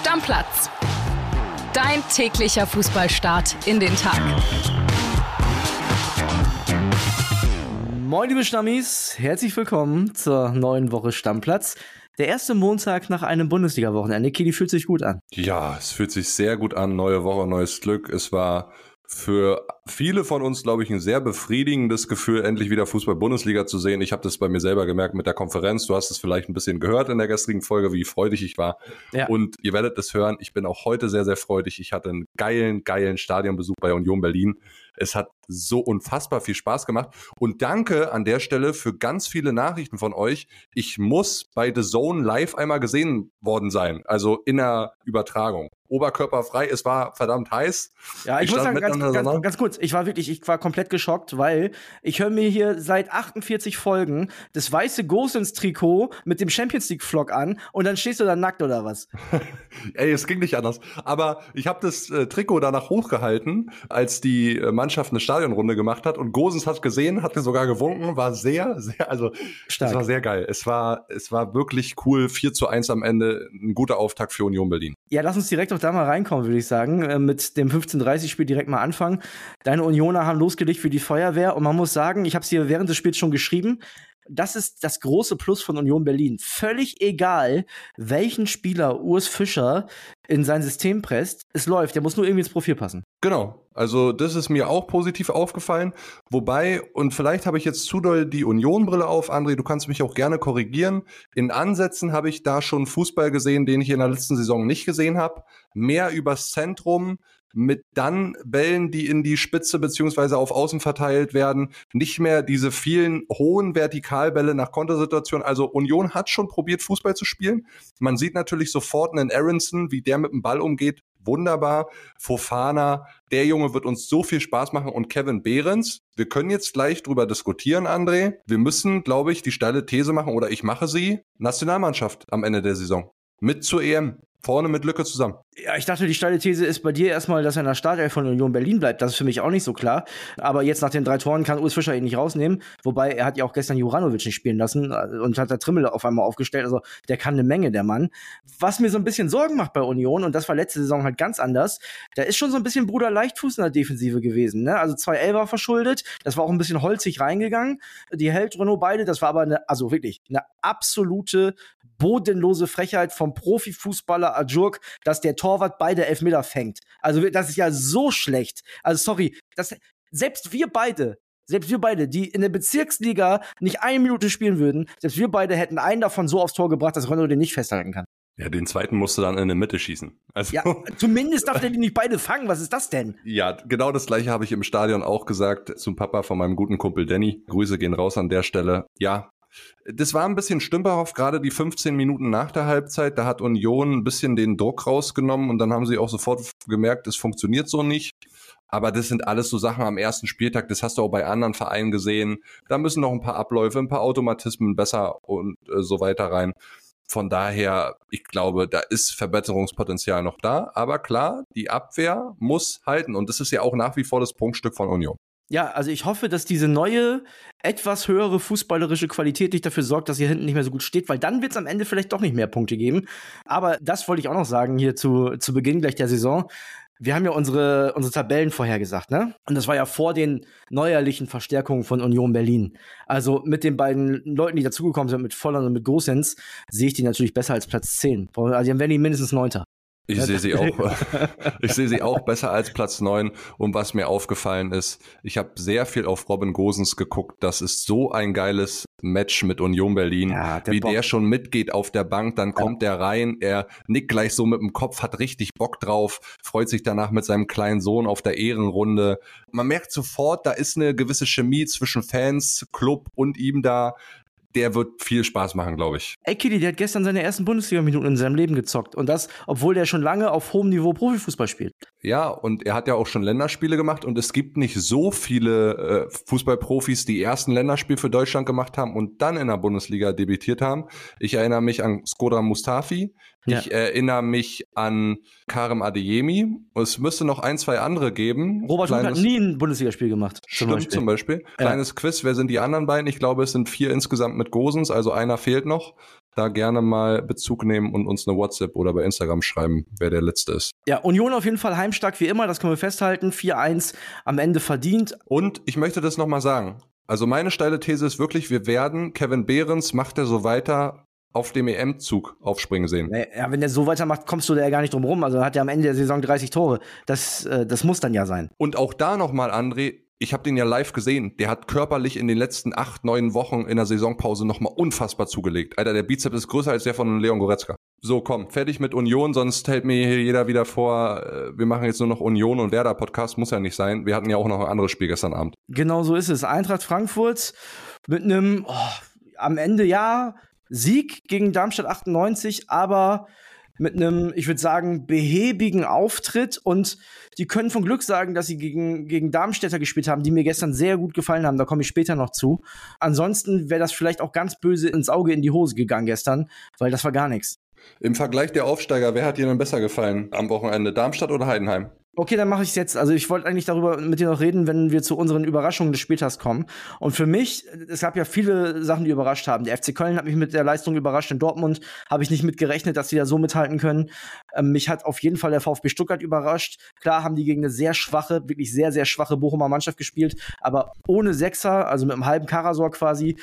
Stammplatz. Dein täglicher Fußballstart in den Tag. Moin, liebe Stammis, herzlich willkommen zur neuen Woche Stammplatz. Der erste Montag nach einem Bundesliga-Wochenende. Kili fühlt sich gut an. Ja, es fühlt sich sehr gut an. Neue Woche, neues Glück. Es war für viele von uns, glaube ich, ein sehr befriedigendes Gefühl, endlich wieder Fußball-Bundesliga zu sehen. Ich habe das bei mir selber gemerkt mit der Konferenz. Du hast es vielleicht ein bisschen gehört in der gestrigen Folge, wie freudig ich war. Ja. Und ihr werdet es hören. Ich bin auch heute sehr, sehr freudig. Ich hatte einen geilen, geilen Stadionbesuch bei Union Berlin. Es hat so unfassbar viel Spaß gemacht. Und danke an der Stelle für ganz viele Nachrichten von euch. Ich muss bei The Zone live einmal gesehen worden sein, also in der Übertragung. Oberkörperfrei, es war verdammt heiß. Ja, ich, ich muss sagen, ganz, ganz, ganz, kurz, ich war wirklich, ich war komplett geschockt, weil ich höre mir hier seit 48 Folgen das weiße Gosens-Trikot mit dem Champions League-Vlog an und dann stehst du da nackt oder was? Ey, es ging nicht anders. Aber ich habe das äh, Trikot danach hochgehalten, als die äh, Mannschaft eine Stadionrunde gemacht hat und Gosens hat gesehen, hat mir sogar gewunken, war sehr, sehr, also Stark. es war sehr geil. Es war, es war wirklich cool, 4 zu 1 am Ende, ein guter Auftakt für Union Berlin. Ja, lass uns direkt auf da mal reinkommen, würde ich sagen. Äh, mit dem 15:30-Spiel direkt mal anfangen. Deine Unioner haben losgelegt für die Feuerwehr und man muss sagen, ich habe es hier während des Spiels schon geschrieben. Das ist das große Plus von Union Berlin. Völlig egal, welchen Spieler Urs Fischer in sein System presst, es läuft. Der muss nur irgendwie ins Profil passen. Genau. Also das ist mir auch positiv aufgefallen. Wobei, und vielleicht habe ich jetzt zu doll die Union-Brille auf, André, du kannst mich auch gerne korrigieren. In Ansätzen habe ich da schon Fußball gesehen, den ich in der letzten Saison nicht gesehen habe. Mehr übers Zentrum, mit dann Bällen, die in die Spitze beziehungsweise auf Außen verteilt werden, nicht mehr diese vielen hohen Vertikalbälle nach Kontersituationen. Also Union hat schon probiert, Fußball zu spielen. Man sieht natürlich sofort einen Aronson, wie der mit dem Ball umgeht. Wunderbar. Fofana, der Junge wird uns so viel Spaß machen. Und Kevin Behrens, wir können jetzt gleich drüber diskutieren, André. Wir müssen, glaube ich, die steile These machen, oder ich mache sie, Nationalmannschaft am Ende der Saison. Mit zur EM. Vorne mit Lücke zusammen. Ja, ich dachte, die steile These ist bei dir erstmal, dass er in der Startelf von Union Berlin bleibt. Das ist für mich auch nicht so klar. Aber jetzt nach den drei Toren kann Urs Fischer ihn nicht rausnehmen. Wobei er hat ja auch gestern Juranovic nicht spielen lassen äh, und hat der Trimmel auf einmal aufgestellt. Also der kann eine Menge, der Mann. Was mir so ein bisschen Sorgen macht bei Union, und das war letzte Saison halt ganz anders, da ist schon so ein bisschen Bruder Leichtfuß in der Defensive gewesen. Ne? Also zwei Elfer verschuldet. Das war auch ein bisschen holzig reingegangen. Die hält Renault beide. Das war aber eine, also wirklich eine absolute bodenlose Frechheit vom Profifußballer Ajurk, dass der Torwart beide Elfmeter fängt. Also das ist ja so schlecht. Also sorry, das, selbst wir beide, selbst wir beide, die in der Bezirksliga nicht eine Minute spielen würden, selbst wir beide hätten einen davon so aufs Tor gebracht, dass Renault den nicht festhalten kann. Ja, den zweiten musst du dann in der Mitte schießen. Also ja, zumindest darf der die nicht beide fangen. Was ist das denn? Ja, genau das gleiche habe ich im Stadion auch gesagt zum Papa von meinem guten Kumpel Danny. Grüße gehen raus an der Stelle. Ja, das war ein bisschen stümperhaft, gerade die 15 Minuten nach der Halbzeit. Da hat Union ein bisschen den Druck rausgenommen und dann haben sie auch sofort gemerkt, es funktioniert so nicht. Aber das sind alles so Sachen am ersten Spieltag, das hast du auch bei anderen Vereinen gesehen. Da müssen noch ein paar Abläufe, ein paar Automatismen besser und äh, so weiter rein. Von daher, ich glaube, da ist Verbesserungspotenzial noch da. Aber klar, die Abwehr muss halten. Und das ist ja auch nach wie vor das Punktstück von Union. Ja, also ich hoffe, dass diese neue, etwas höhere fußballerische Qualität nicht dafür sorgt, dass hier hinten nicht mehr so gut steht, weil dann wird es am Ende vielleicht doch nicht mehr Punkte geben. Aber das wollte ich auch noch sagen hier zu, zu Beginn gleich der Saison. Wir haben ja unsere, unsere Tabellen vorhergesagt, ne? Und das war ja vor den neuerlichen Verstärkungen von Union Berlin. Also mit den beiden Leuten, die dazugekommen sind, mit Volland und mit Gosens, sehe ich die natürlich besser als Platz 10. Also dann werden die mindestens Neunter. Ich sehe sie auch, ich sehe sie auch besser als Platz neun. Und was mir aufgefallen ist, ich habe sehr viel auf Robin Gosens geguckt. Das ist so ein geiles Match mit Union Berlin. Ja, der wie Bock. der schon mitgeht auf der Bank, dann kommt ja. der rein, er nickt gleich so mit dem Kopf, hat richtig Bock drauf, freut sich danach mit seinem kleinen Sohn auf der Ehrenrunde. Man merkt sofort, da ist eine gewisse Chemie zwischen Fans, Club und ihm da der wird viel Spaß machen, glaube ich. Ey, Kitty, der hat gestern seine ersten Bundesliga-Minuten in seinem Leben gezockt. Und das, obwohl der schon lange auf hohem Niveau Profifußball spielt. Ja, und er hat ja auch schon Länderspiele gemacht. Und es gibt nicht so viele äh, Fußballprofis, die ersten Länderspiel für Deutschland gemacht haben und dann in der Bundesliga debütiert haben. Ich erinnere mich an Skoda Mustafi, ja. Ich erinnere mich an Karim Adeyemi. Es müsste noch ein, zwei andere geben. Robert Kleines, hat nie ein Bundesligaspiel gemacht. Zum stimmt Beispiel. zum Beispiel. Ja. Kleines Quiz, wer sind die anderen beiden? Ich glaube, es sind vier insgesamt mit Gosens, also einer fehlt noch. da gerne mal Bezug nehmen und uns eine WhatsApp oder bei Instagram schreiben, wer der Letzte ist. Ja, Union auf jeden Fall heimstark wie immer, das können wir festhalten. 4-1 am Ende verdient. Und ich möchte das nochmal sagen. Also meine steile These ist wirklich, wir werden, Kevin Behrens macht er so weiter, auf dem EM-Zug aufspringen sehen. Ja, wenn der so weitermacht, kommst du da ja gar nicht drum rum. Also hat er am Ende der Saison 30 Tore. Das, äh, das muss dann ja sein. Und auch da nochmal, André, ich habe den ja live gesehen. Der hat körperlich in den letzten acht, neun Wochen in der Saisonpause nochmal unfassbar zugelegt. Alter, der Bizeps ist größer als der von Leon Goretzka. So, komm, fertig mit Union, sonst hält mir hier jeder wieder vor, äh, wir machen jetzt nur noch Union und Werder Podcast, muss ja nicht sein. Wir hatten ja auch noch ein anderes Spiel gestern Abend. Genau so ist es. Eintracht Frankfurt mit einem, oh, am Ende ja, Sieg gegen Darmstadt 98, aber mit einem, ich würde sagen, behäbigen Auftritt und die können von Glück sagen, dass sie gegen, gegen Darmstädter gespielt haben, die mir gestern sehr gut gefallen haben. Da komme ich später noch zu. Ansonsten wäre das vielleicht auch ganz böse ins Auge in die Hose gegangen gestern, weil das war gar nichts. Im Vergleich der Aufsteiger, wer hat dir denn besser gefallen am Wochenende? Darmstadt oder Heidenheim? Okay, dann mache ich es jetzt. Also ich wollte eigentlich darüber mit dir noch reden, wenn wir zu unseren Überraschungen des Spieltags kommen. Und für mich, es gab ja viele Sachen, die überrascht haben. Der FC Köln hat mich mit der Leistung überrascht. In Dortmund habe ich nicht mit gerechnet, dass sie da so mithalten können. Ähm, mich hat auf jeden Fall der VfB Stuttgart überrascht. Klar haben die gegen eine sehr schwache, wirklich sehr, sehr schwache Bochumer Mannschaft gespielt. Aber ohne Sechser, also mit einem halben Karasor quasi,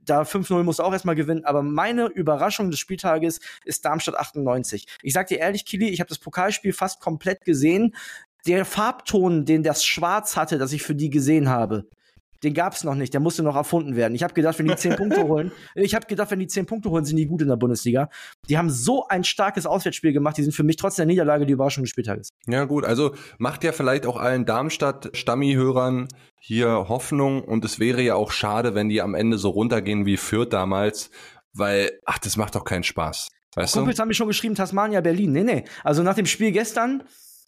da 5-0 musst du auch erstmal gewinnen. Aber meine Überraschung des Spieltages ist Darmstadt 98. Ich sag dir ehrlich, Kili, ich habe das Pokalspiel fast komplett gesehen der Farbton, den das Schwarz hatte, das ich für die gesehen habe, den gab es noch nicht. Der musste noch erfunden werden. Ich habe gedacht, wenn die zehn Punkte holen, ich habe gedacht, wenn die zehn Punkte holen, sind die gut in der Bundesliga. Die haben so ein starkes Auswärtsspiel gemacht. Die sind für mich trotz der Niederlage die Überraschung des Spieltages. Ja gut, also macht ja vielleicht auch allen Darmstadt-Stammi-Hörern hier Hoffnung. Und es wäre ja auch schade, wenn die am Ende so runtergehen wie Fürth damals, weil, ach, das macht doch keinen Spaß. Weißt Kumpels du? haben mir schon geschrieben, Tasmania, Berlin. Nee, nee. Also nach dem Spiel gestern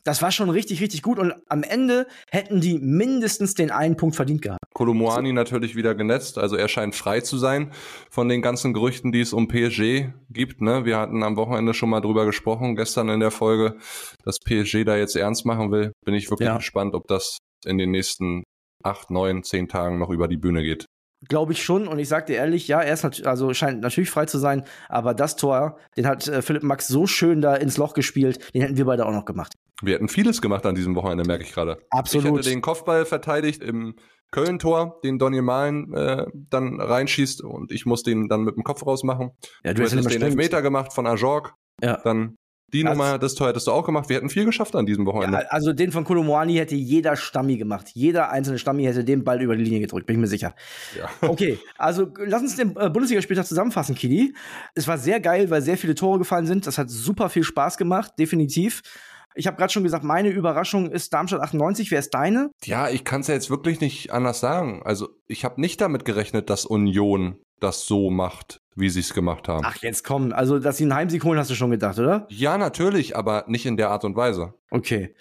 das war schon richtig, richtig gut und am Ende hätten die mindestens den einen Punkt verdient gehabt. Kolomoani so. natürlich wieder genetzt, also er scheint frei zu sein von den ganzen Gerüchten, die es um PSG gibt. Ne? Wir hatten am Wochenende schon mal drüber gesprochen, gestern in der Folge, dass PSG da jetzt ernst machen will. Bin ich wirklich ja. gespannt, ob das in den nächsten acht, neun, zehn Tagen noch über die Bühne geht. Glaube ich schon. Und ich sag dir ehrlich, ja, er ist nat also scheint natürlich frei zu sein, aber das Tor, den hat äh, Philipp Max so schön da ins Loch gespielt, den hätten wir beide auch noch gemacht. Wir hätten vieles gemacht an diesem Wochenende, merke ich gerade. Absolut. Ich hätte den Kopfball verteidigt im Köln-Tor, den Donny Malen äh, dann reinschießt und ich muss den dann mit dem Kopf rausmachen. Ja, du, du hättest den Elfmeter gemacht von Ajorg. Ja. Dann die also, Nummer, das Tor hättest du auch gemacht. Wir hätten viel geschafft an diesem Wochenende. Ja, also den von Kolomoani hätte jeder Stammi gemacht. Jeder einzelne Stammi hätte den Ball über die Linie gedrückt, bin ich mir sicher. Ja. Okay, also lass uns den äh, Bundesligaspieltag zusammenfassen, Kili. Es war sehr geil, weil sehr viele Tore gefallen sind. Das hat super viel Spaß gemacht, definitiv. Ich habe gerade schon gesagt, meine Überraschung ist Darmstadt 98. Wer ist deine? Ja, ich kann es ja jetzt wirklich nicht anders sagen. Also ich habe nicht damit gerechnet, dass Union das so macht, wie sie es gemacht haben. Ach, jetzt komm. Also, dass sie einen Heimsieg holen, hast du schon gedacht, oder? Ja, natürlich, aber nicht in der Art und Weise. Okay.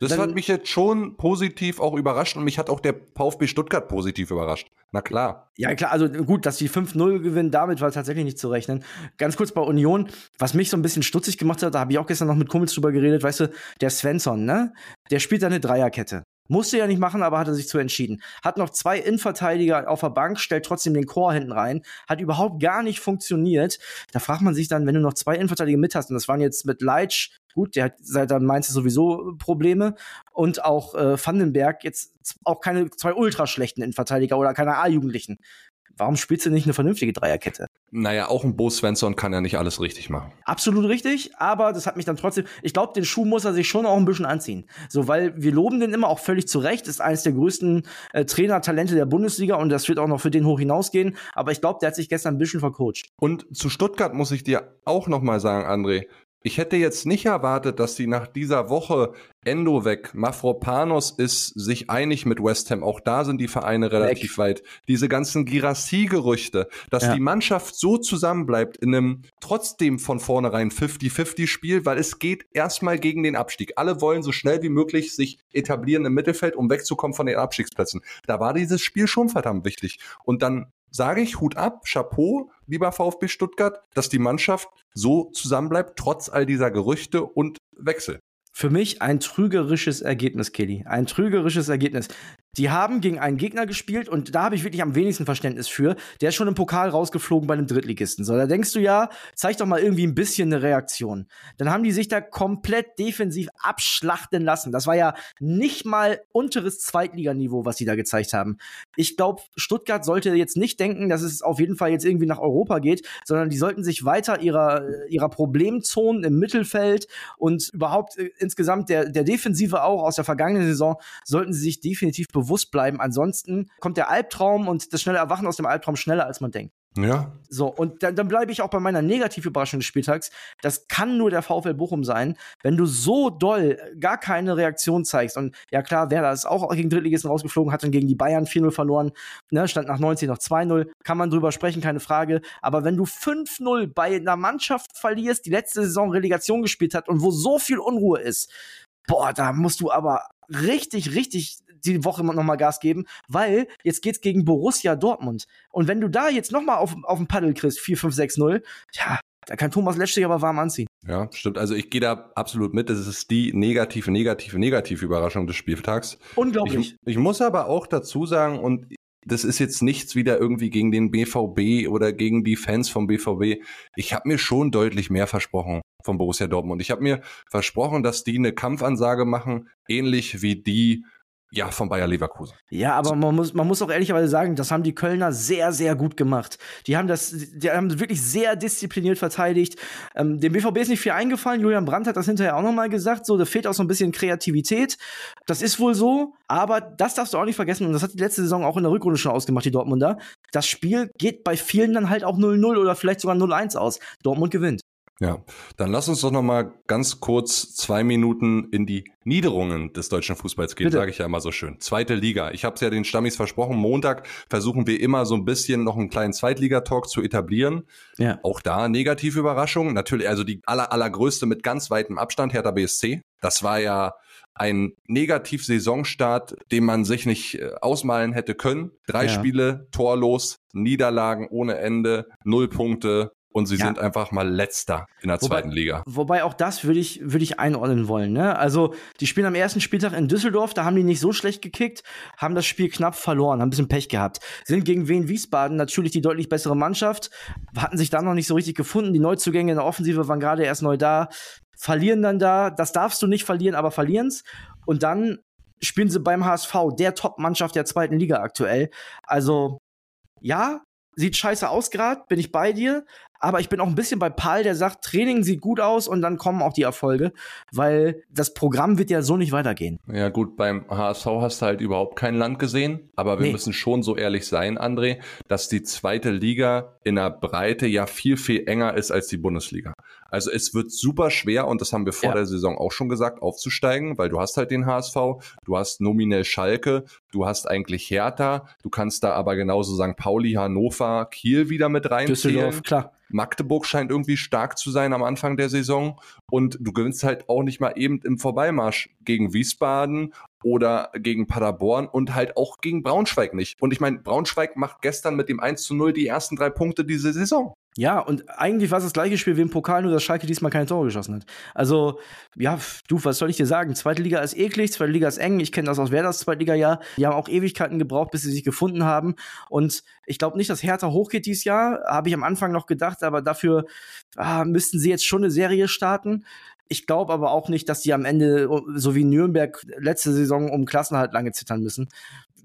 Das Dann, hat mich jetzt schon positiv auch überrascht und mich hat auch der VfB Stuttgart positiv überrascht. Na klar. Ja, klar, also gut, dass die 5-0 gewinnen, damit war tatsächlich nicht zu rechnen. Ganz kurz bei Union, was mich so ein bisschen stutzig gemacht hat, da habe ich auch gestern noch mit Kumpels drüber geredet, weißt du, der Svensson, ne? Der spielt da eine Dreierkette. Musste ja nicht machen, aber hat er sich zu entschieden. Hat noch zwei Innenverteidiger auf der Bank, stellt trotzdem den Chor hinten rein. Hat überhaupt gar nicht funktioniert. Da fragt man sich dann, wenn du noch zwei Innenverteidiger mit hast, und das waren jetzt mit Leitsch, gut, der hat seit dann du sowieso Probleme. Und auch äh, Vandenberg, jetzt auch keine zwei ultra schlechten Innenverteidiger oder keine A-Jugendlichen warum spielst du nicht eine vernünftige Dreierkette? Naja, auch ein Bo Svensson kann ja nicht alles richtig machen. Absolut richtig, aber das hat mich dann trotzdem, ich glaube, den Schuh muss er sich schon auch ein bisschen anziehen. So, weil wir loben den immer auch völlig zu Recht, ist eines der größten äh, Trainertalente der Bundesliga und das wird auch noch für den hoch hinausgehen, aber ich glaube, der hat sich gestern ein bisschen vercoacht. Und zu Stuttgart muss ich dir auch noch mal sagen, André, ich hätte jetzt nicht erwartet, dass sie nach dieser Woche Endo weg, Mafropanos ist sich einig mit West Ham. Auch da sind die Vereine relativ weg. weit. Diese ganzen Girassi-Gerüchte, dass ja. die Mannschaft so zusammenbleibt in einem trotzdem von vornherein 50-50-Spiel, weil es geht erstmal gegen den Abstieg. Alle wollen so schnell wie möglich sich etablieren im Mittelfeld, um wegzukommen von den Abstiegsplätzen. Da war dieses Spiel schon verdammt wichtig. Und dann sage ich Hut ab, Chapeau, lieber VfB Stuttgart, dass die Mannschaft so zusammenbleibt, trotz all dieser Gerüchte und Wechsel. Für mich ein trügerisches Ergebnis, Kelly. Ein trügerisches Ergebnis. Die haben gegen einen Gegner gespielt und da habe ich wirklich am wenigsten Verständnis für. Der ist schon im Pokal rausgeflogen bei einem Drittligisten. So, da denkst du ja, zeig doch mal irgendwie ein bisschen eine Reaktion. Dann haben die sich da komplett defensiv abschlachten lassen. Das war ja nicht mal unteres Zweitliganiveau, was sie da gezeigt haben. Ich glaube, Stuttgart sollte jetzt nicht denken, dass es auf jeden Fall jetzt irgendwie nach Europa geht, sondern die sollten sich weiter ihrer, ihrer Problemzonen im Mittelfeld und überhaupt äh, insgesamt der, der Defensive auch aus der vergangenen Saison sollten sie sich definitiv bewusst bewusst bleiben. Ansonsten kommt der Albtraum und das schnelle Erwachen aus dem Albtraum schneller, als man denkt. Ja. So, und dann, dann bleibe ich auch bei meiner Negativüberraschung des Spieltags. Das kann nur der VfL Bochum sein, wenn du so doll gar keine Reaktion zeigst. Und ja klar, Werder ist auch gegen Drittligisten rausgeflogen, hat dann gegen die Bayern 4-0 verloren, ne, stand nach 90 noch 2-0. Kann man drüber sprechen, keine Frage. Aber wenn du 5-0 bei einer Mannschaft verlierst, die letzte Saison Relegation gespielt hat und wo so viel Unruhe ist, boah, da musst du aber richtig, richtig die Woche nochmal Gas geben, weil jetzt geht's gegen Borussia Dortmund. Und wenn du da jetzt nochmal auf, auf den Paddel kriegst, 4, 5, 6, 0, ja, da kann Thomas Letsch sich aber warm anziehen. Ja, stimmt. Also ich gehe da absolut mit. Das ist die negative, negative, negative Überraschung des Spieltags. Unglaublich. Ich, ich muss aber auch dazu sagen, und das ist jetzt nichts wieder irgendwie gegen den BVB oder gegen die Fans vom BVB. Ich habe mir schon deutlich mehr versprochen von Borussia Dortmund. Ich habe mir versprochen, dass die eine Kampfansage machen, ähnlich wie die ja, von Bayer Leverkusen. Ja, aber man muss, man muss auch ehrlicherweise sagen, das haben die Kölner sehr, sehr gut gemacht. Die haben das, die haben wirklich sehr diszipliniert verteidigt. Ähm, dem BVB ist nicht viel eingefallen. Julian Brandt hat das hinterher auch nochmal gesagt. So, da fehlt auch so ein bisschen Kreativität. Das ist wohl so. Aber das darfst du auch nicht vergessen. Und das hat die letzte Saison auch in der Rückrunde schon ausgemacht, die Dortmunder. Das Spiel geht bei vielen dann halt auch 0-0 oder vielleicht sogar 0-1 aus. Dortmund gewinnt. Ja, dann lass uns doch noch mal ganz kurz zwei Minuten in die Niederungen des deutschen Fußballs gehen, sage ich ja immer so schön. Zweite Liga. Ich habe es ja den Stammis versprochen. Montag versuchen wir immer so ein bisschen noch einen kleinen Zweitligatalk zu etablieren. Ja. Auch da negative Überraschungen. Natürlich, also die aller, allergrößte mit ganz weitem Abstand, Hertha BSC. Das war ja ein Negativ-Saisonstart, den man sich nicht äh, ausmalen hätte können. Drei ja. Spiele, torlos, Niederlagen ohne Ende, null Punkte, und sie ja. sind einfach mal letzter in der wobei, zweiten Liga. Wobei auch das würde ich, würde ich einordnen wollen. Ne? Also die spielen am ersten Spieltag in Düsseldorf, da haben die nicht so schlecht gekickt, haben das Spiel knapp verloren, haben ein bisschen Pech gehabt. Sind gegen Wien Wiesbaden natürlich die deutlich bessere Mannschaft, hatten sich da noch nicht so richtig gefunden. Die Neuzugänge in der Offensive waren gerade erst neu da, verlieren dann da. Das darfst du nicht verlieren, aber verlieren's. Und dann spielen sie beim HSV, der Top-Mannschaft der zweiten Liga aktuell. Also ja, sieht scheiße aus gerade, bin ich bei dir. Aber ich bin auch ein bisschen bei Paul, der sagt, Training sieht gut aus und dann kommen auch die Erfolge, weil das Programm wird ja so nicht weitergehen. Ja gut, beim HSV hast du halt überhaupt kein Land gesehen, aber wir nee. müssen schon so ehrlich sein, André, dass die zweite Liga in der Breite ja viel, viel enger ist als die Bundesliga. Also es wird super schwer und das haben wir vor ja. der Saison auch schon gesagt, aufzusteigen, weil du hast halt den HSV, du hast nominell Schalke, du hast eigentlich Hertha, du kannst da aber genauso St. Pauli, Hannover, Kiel wieder mit reinziehen. Düsseldorf, klar. Magdeburg scheint irgendwie stark zu sein am Anfang der Saison und du gewinnst halt auch nicht mal eben im Vorbeimarsch gegen Wiesbaden oder gegen Paderborn und halt auch gegen Braunschweig nicht. Und ich meine, Braunschweig macht gestern mit dem 1 zu 0 die ersten drei Punkte diese Saison. Ja, und eigentlich war es das gleiche Spiel wie im Pokal, nur dass Schalke diesmal keine Tore geschossen hat. Also, ja, du, was soll ich dir sagen? Zweite Liga ist eklig, zweite Liga ist eng. Ich kenne das aus Werders Zweitliga-Jahr. Die haben auch Ewigkeiten gebraucht, bis sie sich gefunden haben. Und ich glaube nicht, dass Hertha hochgeht dieses Jahr. Habe ich am Anfang noch gedacht, aber dafür ah, müssten sie jetzt schon eine Serie starten. Ich glaube aber auch nicht, dass die am Ende, so wie Nürnberg letzte Saison, um Klassenhalt lange zittern müssen.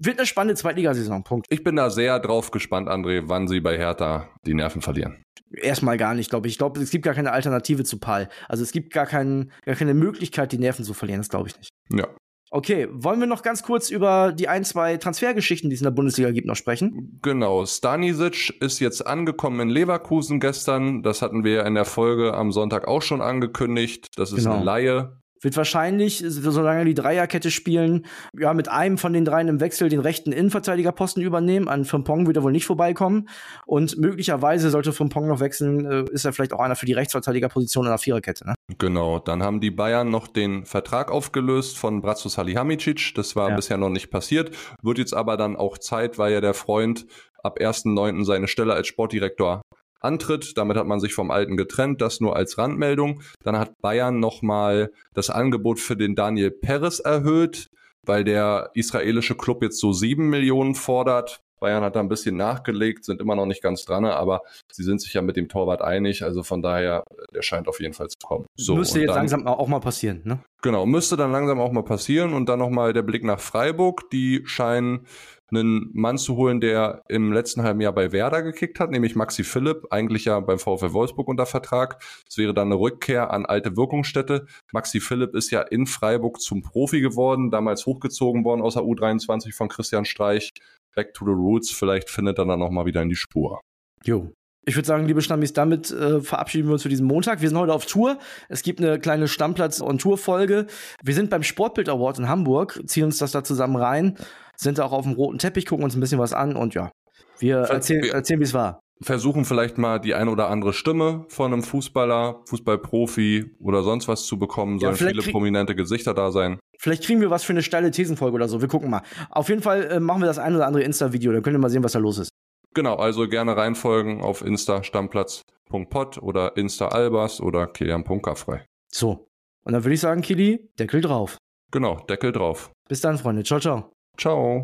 Wird eine spannende Zweitligasaison, Punkt. Ich bin da sehr drauf gespannt, André, wann sie bei Hertha die Nerven verlieren. Erstmal gar nicht, glaube ich. Ich glaube, es gibt gar keine Alternative zu Pal. Also es gibt gar, kein, gar keine Möglichkeit, die Nerven zu verlieren. Das glaube ich nicht. Ja. Okay, wollen wir noch ganz kurz über die ein, zwei Transfergeschichten, die es in der Bundesliga gibt, noch sprechen? Genau, Stanisic ist jetzt angekommen in Leverkusen gestern. Das hatten wir in der Folge am Sonntag auch schon angekündigt. Das ist genau. eine Laie wird wahrscheinlich, solange die Dreierkette spielen, ja, mit einem von den dreien im Wechsel den rechten Innenverteidigerposten übernehmen. An Frimpong wird er wohl nicht vorbeikommen. Und möglicherweise sollte Frimpong noch wechseln, äh, ist er vielleicht auch einer für die Rechtsverteidigerposition in der Viererkette, ne? Genau. Dann haben die Bayern noch den Vertrag aufgelöst von Bratzo Salihamidzic. Das war ja. bisher noch nicht passiert. Wird jetzt aber dann auch Zeit, weil ja der Freund ab 1.9. seine Stelle als Sportdirektor antritt. Damit hat man sich vom Alten getrennt, das nur als Randmeldung. Dann hat Bayern nochmal das Angebot für den Daniel Perez erhöht, weil der israelische Club jetzt so sieben Millionen fordert. Bayern hat da ein bisschen nachgelegt, sind immer noch nicht ganz dran, aber sie sind sich ja mit dem Torwart einig. Also von daher, der scheint auf jeden Fall zu kommen. So, müsste jetzt dann, langsam auch mal passieren, ne? Genau, müsste dann langsam auch mal passieren. Und dann nochmal der Blick nach Freiburg. Die scheinen einen Mann zu holen, der im letzten halben Jahr bei Werder gekickt hat, nämlich Maxi Philipp, eigentlich ja beim VfL Wolfsburg unter Vertrag. Es wäre dann eine Rückkehr an alte Wirkungsstätte. Maxi Philipp ist ja in Freiburg zum Profi geworden, damals hochgezogen worden aus der U23 von Christian Streich. Back to the Roots, vielleicht findet er dann nochmal wieder in die Spur. Jo, ich würde sagen, liebe Stammis, damit äh, verabschieden wir uns für diesen Montag. Wir sind heute auf Tour. Es gibt eine kleine Stammplatz- und Tourfolge. Wir sind beim Sportbild Award in Hamburg, ziehen uns das da zusammen rein, sind auch auf dem roten Teppich, gucken uns ein bisschen was an und ja, wir erzählen, erzählen wie es war. Versuchen vielleicht mal die ein oder andere Stimme von einem Fußballer, Fußballprofi oder sonst was zu bekommen. Sollen ja, viele prominente Gesichter da sein. Vielleicht kriegen wir was für eine steile Thesenfolge oder so. Wir gucken mal. Auf jeden Fall äh, machen wir das ein oder andere Insta-Video. Dann könnt ihr mal sehen, was da los ist. Genau, also gerne reinfolgen auf Insta stammplatz.pod oder Insta albers oder kilian.kaffrei. So. Und dann würde ich sagen, Kili, Deckel drauf. Genau, Deckel drauf. Bis dann, Freunde. Ciao, ciao. Ciao.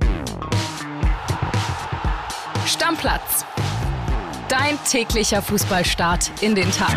Stammplatz. Dein täglicher Fußballstart in den Tag.